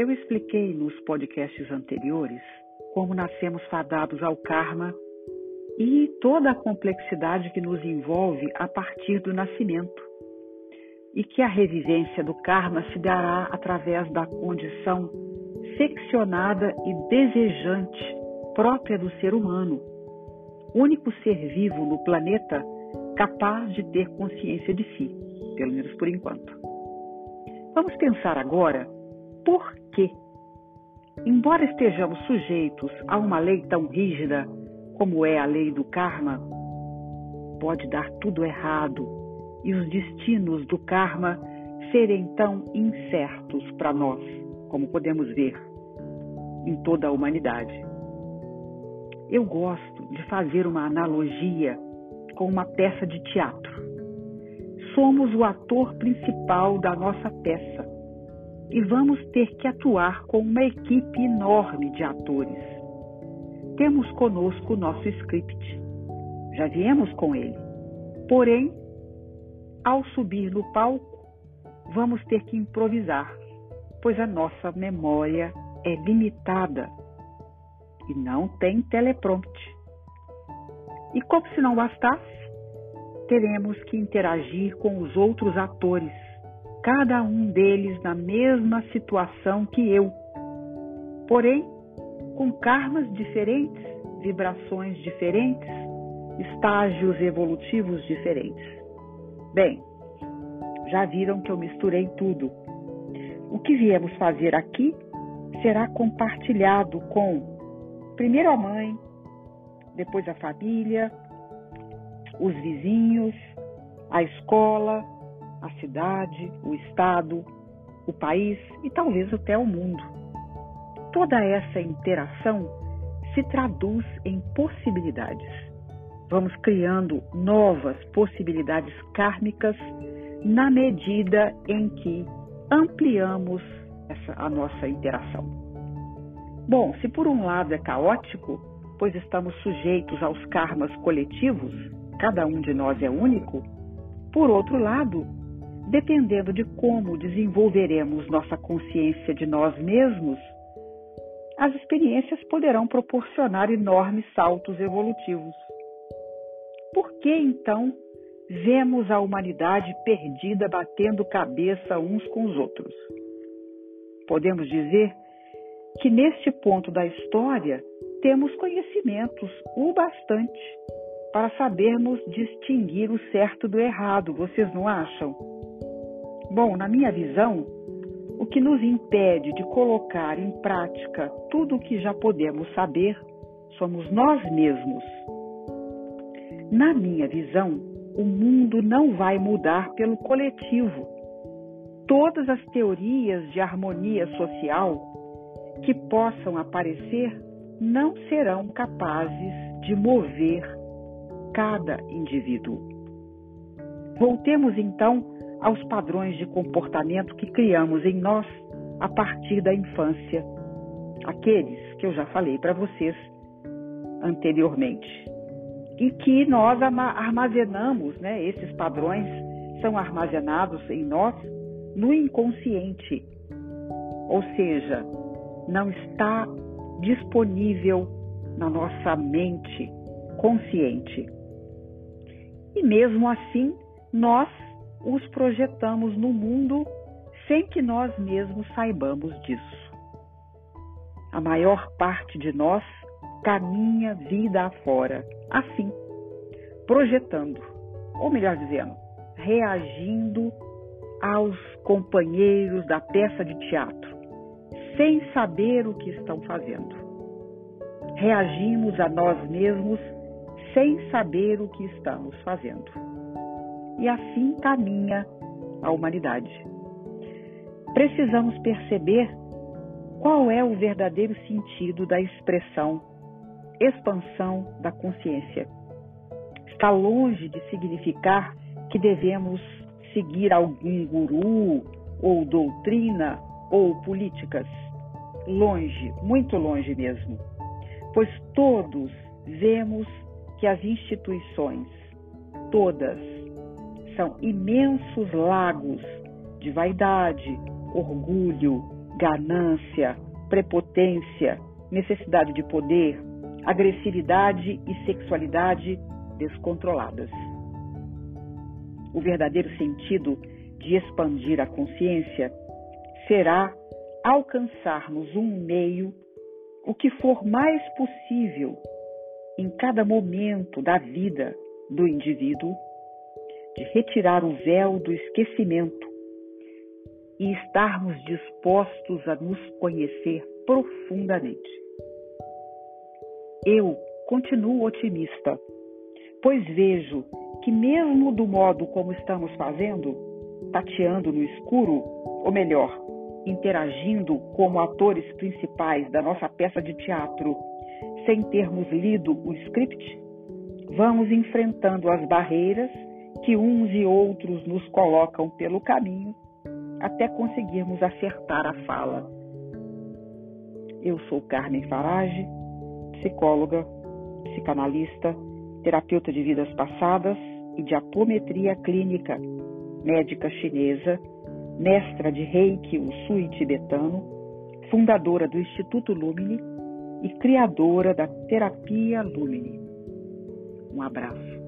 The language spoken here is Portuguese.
Eu expliquei nos podcasts anteriores como nascemos fadados ao karma e toda a complexidade que nos envolve a partir do nascimento. E que a revivência do karma se dará através da condição seccionada e desejante própria do ser humano, único ser vivo no planeta capaz de ter consciência de si, pelo menos por enquanto. Vamos pensar agora por quê. Embora estejamos sujeitos a uma lei tão rígida como é a lei do karma, pode dar tudo errado e os destinos do karma serem tão incertos para nós, como podemos ver em toda a humanidade. Eu gosto de fazer uma analogia com uma peça de teatro. Somos o ator principal da nossa peça e vamos ter que atuar com uma equipe enorme de atores. Temos conosco o nosso script. Já viemos com ele. Porém, ao subir no palco, vamos ter que improvisar, pois a nossa memória é limitada e não tem teleprompter. E como se não bastasse, teremos que interagir com os outros atores, cada um deles na mesma situação que eu. Porém, com karmas diferentes, vibrações diferentes, estágios evolutivos diferentes. Bem, já viram que eu misturei tudo. O que viemos fazer aqui será compartilhado com primeiro a mãe, depois a família, os vizinhos, a escola, a cidade, o estado, o país e talvez até o mundo. Toda essa interação se traduz em possibilidades. Vamos criando novas possibilidades kármicas na medida em que ampliamos essa, a nossa interação. Bom, se por um lado é caótico, pois estamos sujeitos aos karmas coletivos, cada um de nós é único, por outro lado, dependendo de como desenvolveremos nossa consciência de nós mesmos, as experiências poderão proporcionar enormes saltos evolutivos. Por que então vemos a humanidade perdida batendo cabeça uns com os outros? Podemos dizer que neste ponto da história temos conhecimentos o bastante para sabermos distinguir o certo do errado, vocês não acham? Bom, na minha visão, o que nos impede de colocar em prática tudo o que já podemos saber somos nós mesmos. Na minha visão, o mundo não vai mudar pelo coletivo. Todas as teorias de harmonia social que possam aparecer não serão capazes de mover cada indivíduo. Voltemos então aos padrões de comportamento que criamos em nós a partir da infância, aqueles que eu já falei para vocês anteriormente, e que nós armazenamos, né? Esses padrões são armazenados em nós no inconsciente, ou seja, não está disponível na nossa mente consciente. E mesmo assim, nós os projetamos no mundo sem que nós mesmos saibamos disso. A maior parte de nós caminha vida afora, assim, projetando, ou melhor dizendo, reagindo aos companheiros da peça de teatro sem saber o que estão fazendo. Reagimos a nós mesmos sem saber o que estamos fazendo. E assim caminha a humanidade. Precisamos perceber qual é o verdadeiro sentido da expressão expansão da consciência. Está longe de significar que devemos seguir algum guru ou doutrina ou políticas. Longe, muito longe mesmo. Pois todos vemos que as instituições, todas, são imensos lagos de vaidade, orgulho, ganância, prepotência, necessidade de poder, agressividade e sexualidade descontroladas. O verdadeiro sentido de expandir a consciência será alcançarmos um meio, o que for mais possível em cada momento da vida do indivíduo, de retirar o véu do esquecimento e estarmos dispostos a nos conhecer profundamente. Eu continuo otimista, pois vejo que, mesmo do modo como estamos fazendo, tateando no escuro, ou melhor, interagindo como atores principais da nossa peça de teatro, sem termos lido o script, vamos enfrentando as barreiras que uns e outros nos colocam pelo caminho até conseguirmos acertar a fala. Eu sou Carmen Farage, psicóloga, psicanalista, terapeuta de vidas passadas e de apometria clínica, médica chinesa, mestra de Reiki Usui tibetano, fundadora do Instituto Lumine e criadora da terapia Lumine. Um abraço.